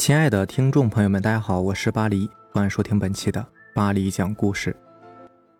亲爱的听众朋友们，大家好，我是巴黎，欢迎收听本期的巴黎讲故事。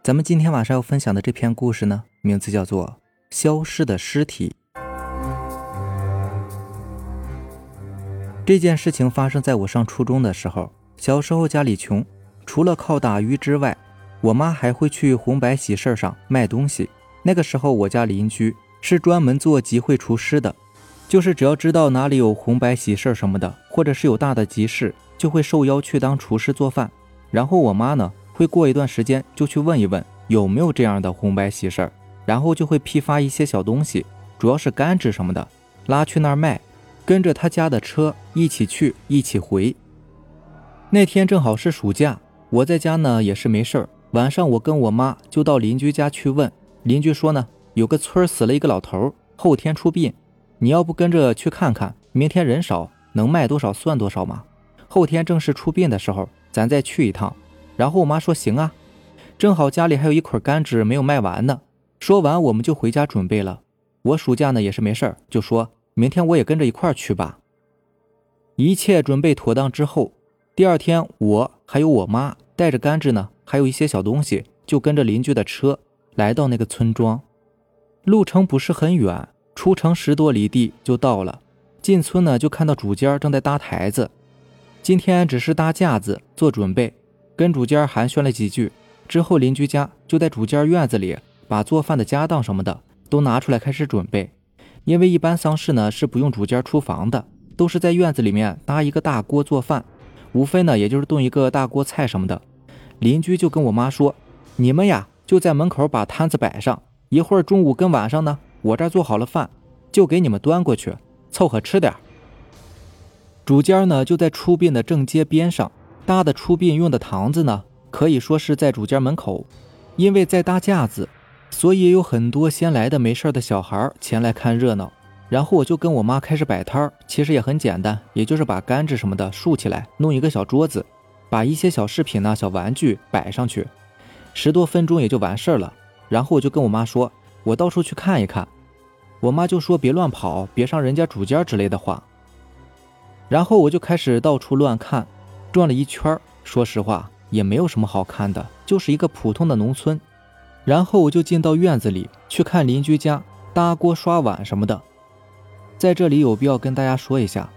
咱们今天晚上要分享的这篇故事呢，名字叫做《消失的尸体》。这件事情发生在我上初中的时候。小时候家里穷，除了靠打鱼之外，我妈还会去红白喜事上卖东西。那个时候我家邻居是专门做集会厨师的。就是只要知道哪里有红白喜事什么的，或者是有大的集市，就会受邀去当厨师做饭。然后我妈呢，会过一段时间就去问一问有没有这样的红白喜事然后就会批发一些小东西，主要是干纸什么的，拉去那儿卖，跟着他家的车一起去，一起回。那天正好是暑假，我在家呢也是没事儿，晚上我跟我妈就到邻居家去问，邻居说呢，有个村死了一个老头，后天出殡。你要不跟着去看看，明天人少，能卖多少算多少嘛。后天正式出殡的时候，咱再去一趟。然后我妈说行啊，正好家里还有一捆干纸没有卖完呢。说完我们就回家准备了。我暑假呢也是没事儿，就说明天我也跟着一块儿去吧。一切准备妥当之后，第二天我还有我妈带着甘蔗呢，还有一些小东西，就跟着邻居的车来到那个村庄。路程不是很远。出城十多里地就到了，进村呢就看到主家正在搭台子，今天只是搭架子做准备，跟主家寒暄了几句之后，邻居家就在主家院子里把做饭的家当什么的都拿出来开始准备，因为一般丧事呢是不用主家出房的，都是在院子里面搭一个大锅做饭，无非呢也就是炖一个大锅菜什么的。邻居就跟我妈说：“你们呀就在门口把摊子摆上，一会儿中午跟晚上呢。”我这儿做好了饭，就给你们端过去，凑合吃点主家呢就在出殡的正街边上搭的出殡用的堂子呢，可以说是在主家门口。因为在搭架子，所以有很多先来的没事的小孩前来看热闹。然后我就跟我妈开始摆摊儿，其实也很简单，也就是把杆子什么的竖起来，弄一个小桌子，把一些小饰品呢、小玩具摆上去，十多分钟也就完事儿了。然后我就跟我妈说。我到处去看一看，我妈就说别乱跑，别上人家主家之类的话。然后我就开始到处乱看，转了一圈说实话也没有什么好看的，就是一个普通的农村。然后我就进到院子里去看邻居家搭锅刷碗什么的。在这里有必要跟大家说一下，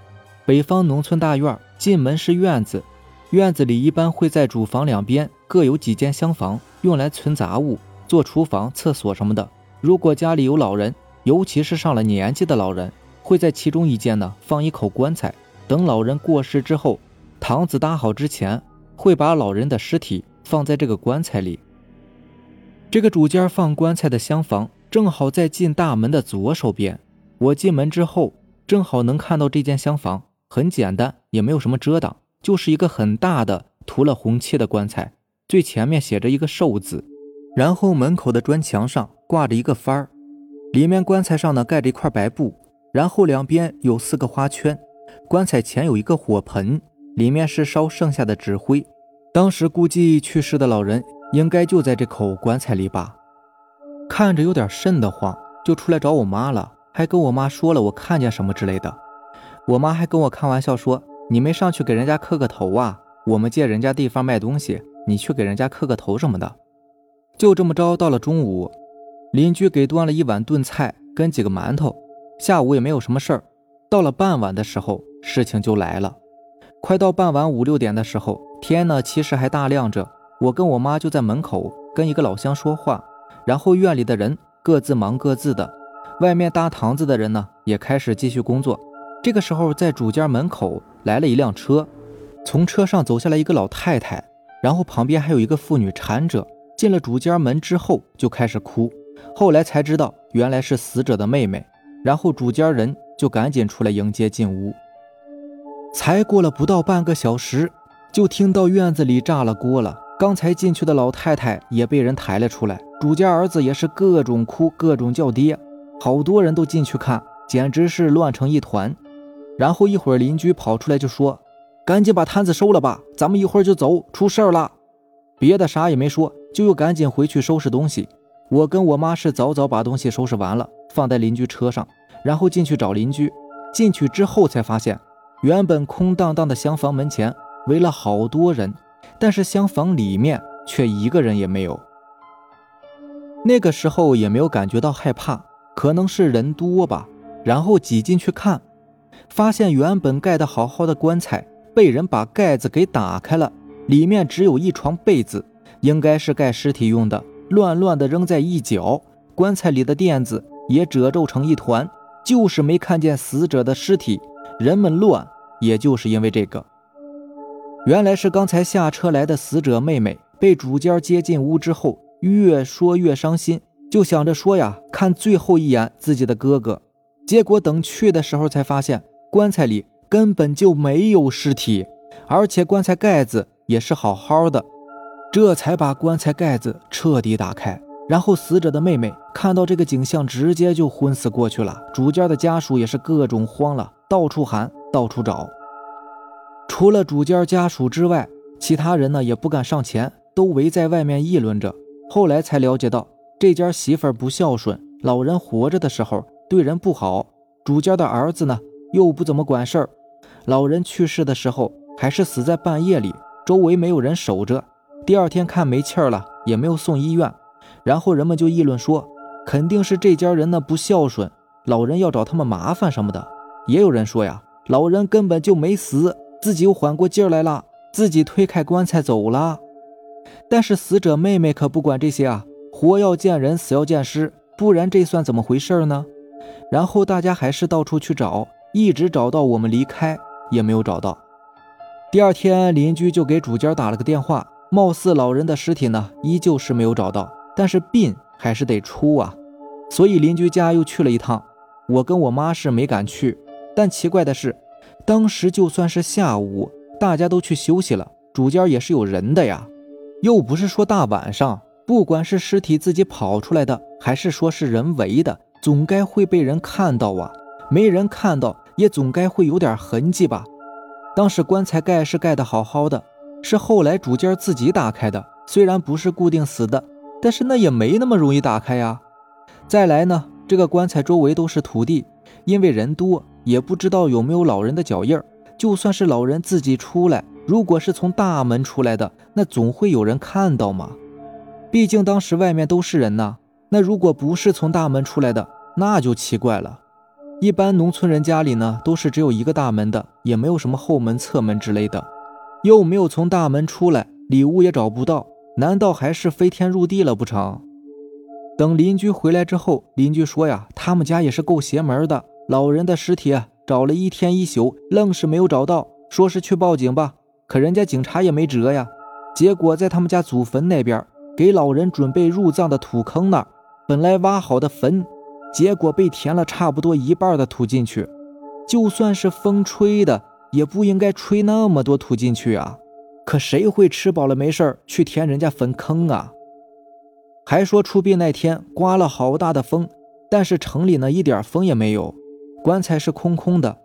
北方农村大院进门是院子，院子里一般会在主房两边各有几间厢房，用来存杂物、做厨房、厕所什么的。如果家里有老人，尤其是上了年纪的老人，会在其中一间呢放一口棺材。等老人过世之后，堂子搭好之前，会把老人的尸体放在这个棺材里。这个主间放棺材的厢房正好在进大门的左手边。我进门之后，正好能看到这间厢房。很简单，也没有什么遮挡，就是一个很大的涂了红漆的棺材，最前面写着一个寿字。然后门口的砖墙上挂着一个幡儿，里面棺材上呢盖着一块白布，然后两边有四个花圈。棺材前有一个火盆，里面是烧剩下的纸灰。当时估计去世的老人应该就在这口棺材里吧。看着有点瘆得慌，就出来找我妈了，还跟我妈说了我看见什么之类的。我妈还跟我开玩笑说：“你没上去给人家磕个头啊？我们借人家地方卖东西，你去给人家磕个头什么的。”就这么着，到了中午，邻居给端了一碗炖菜跟几个馒头。下午也没有什么事儿。到了傍晚的时候，事情就来了。快到傍晚五六点的时候，天呢其实还大亮着。我跟我妈就在门口跟一个老乡说话，然后院里的人各自忙各自的，外面搭堂子的人呢也开始继续工作。这个时候，在主家门口来了一辆车，从车上走下来一个老太太，然后旁边还有一个妇女搀着。进了主间门之后就开始哭，后来才知道原来是死者的妹妹，然后主家人就赶紧出来迎接进屋。才过了不到半个小时，就听到院子里炸了锅了。刚才进去的老太太也被人抬了出来，主家儿子也是各种哭，各种叫爹，好多人都进去看，简直是乱成一团。然后一会儿邻居跑出来就说：“赶紧把摊子收了吧，咱们一会儿就走，出事儿了。”别的啥也没说。就又赶紧回去收拾东西。我跟我妈是早早把东西收拾完了，放在邻居车上，然后进去找邻居。进去之后才发现，原本空荡荡的厢房门前围了好多人，但是厢房里面却一个人也没有。那个时候也没有感觉到害怕，可能是人多吧。然后挤进去看，发现原本盖得好好的棺材被人把盖子给打开了，里面只有一床被子，应该是盖尸体用的，乱乱的扔在一角。棺材里的垫子也褶皱成一团，就是没看见死者的尸体。人们乱，也就是因为这个。原来是刚才下车来的死者妹妹被主家接进屋之后。越说越伤心，就想着说呀，看最后一眼自己的哥哥。结果等去的时候，才发现棺材里根本就没有尸体，而且棺材盖子也是好好的。这才把棺材盖子彻底打开。然后死者的妹妹看到这个景象，直接就昏死过去了。主家的家属也是各种慌了，到处喊，到处找。除了主家家属之外，其他人呢也不敢上前，都围在外面议论着。后来才了解到，这家媳妇不孝顺，老人活着的时候对人不好，主家的儿子呢又不怎么管事儿，老人去世的时候还是死在半夜里，周围没有人守着，第二天看没气儿了，也没有送医院，然后人们就议论说，肯定是这家人呢不孝顺，老人要找他们麻烦什么的，也有人说呀，老人根本就没死，自己又缓过劲儿来了，自己推开棺材走了。但是死者妹妹可不管这些啊，活要见人，死要见尸，不然这算怎么回事呢？然后大家还是到处去找，一直找到我们离开也没有找到。第二天邻居就给主家打了个电话，貌似老人的尸体呢依旧是没有找到，但是殡还是得出啊，所以邻居家又去了一趟。我跟我妈是没敢去，但奇怪的是，当时就算是下午，大家都去休息了，主家也是有人的呀。又不是说大晚上，不管是尸体自己跑出来的，还是说是人为的，总该会被人看到啊。没人看到，也总该会有点痕迹吧。当时棺材盖是盖的好好的，是后来主家自己打开的。虽然不是固定死的，但是那也没那么容易打开呀。再来呢，这个棺材周围都是土地，因为人多，也不知道有没有老人的脚印。就算是老人自己出来。如果是从大门出来的，那总会有人看到嘛。毕竟当时外面都是人呐。那如果不是从大门出来的，那就奇怪了。一般农村人家里呢，都是只有一个大门的，也没有什么后门、侧门之类的，又没有从大门出来，礼物也找不到，难道还是飞天入地了不成？等邻居回来之后，邻居说呀，他们家也是够邪门的，老人的尸体找了一天一宿，愣是没有找到，说是去报警吧。可人家警察也没辙呀，结果在他们家祖坟那边给老人准备入葬的土坑那儿，本来挖好的坟，结果被填了差不多一半的土进去。就算是风吹的，也不应该吹那么多土进去啊。可谁会吃饱了没事去填人家坟坑啊？还说出殡那天刮了好大的风，但是城里呢一点风也没有，棺材是空空的，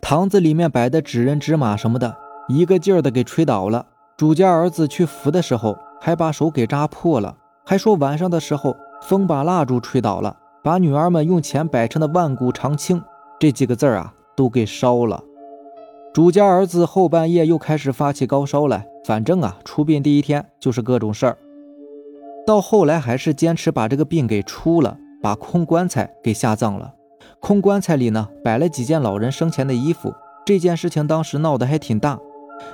堂子里面摆的纸人纸马什么的。一个劲儿的给吹倒了，主家儿子去扶的时候还把手给扎破了，还说晚上的时候风把蜡烛吹倒了，把女儿们用钱摆成的万古长青这几个字啊都给烧了。主家儿子后半夜又开始发起高烧来，反正啊出殡第一天就是各种事儿，到后来还是坚持把这个病给出了，把空棺材给下葬了。空棺材里呢摆了几件老人生前的衣服，这件事情当时闹得还挺大。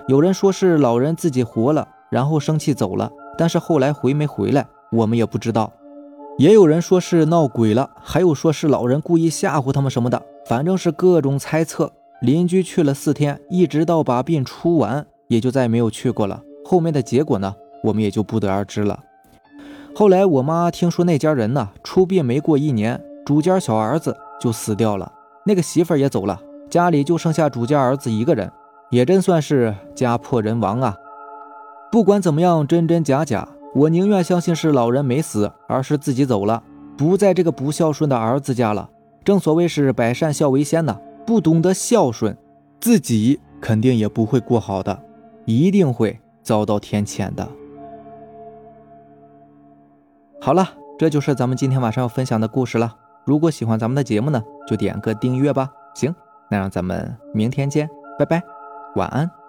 有人说是老人自己活了，然后生气走了，但是后来回没回来，我们也不知道。也有人说是闹鬼了，还有说是老人故意吓唬他们什么的，反正是各种猜测。邻居去了四天，一直到把病出完，也就再没有去过了。后面的结果呢，我们也就不得而知了。后来我妈听说那家人呢出殡没过一年，主家小儿子就死掉了，那个媳妇儿也走了，家里就剩下主家儿子一个人。也真算是家破人亡啊！不管怎么样，真真假假，我宁愿相信是老人没死，而是自己走了，不在这个不孝顺的儿子家了。正所谓是百善孝为先呢，不懂得孝顺，自己肯定也不会过好的，一定会遭到天谴的。好了，这就是咱们今天晚上要分享的故事了。如果喜欢咱们的节目呢，就点个订阅吧。行，那让咱们明天见。拜拜，晚安。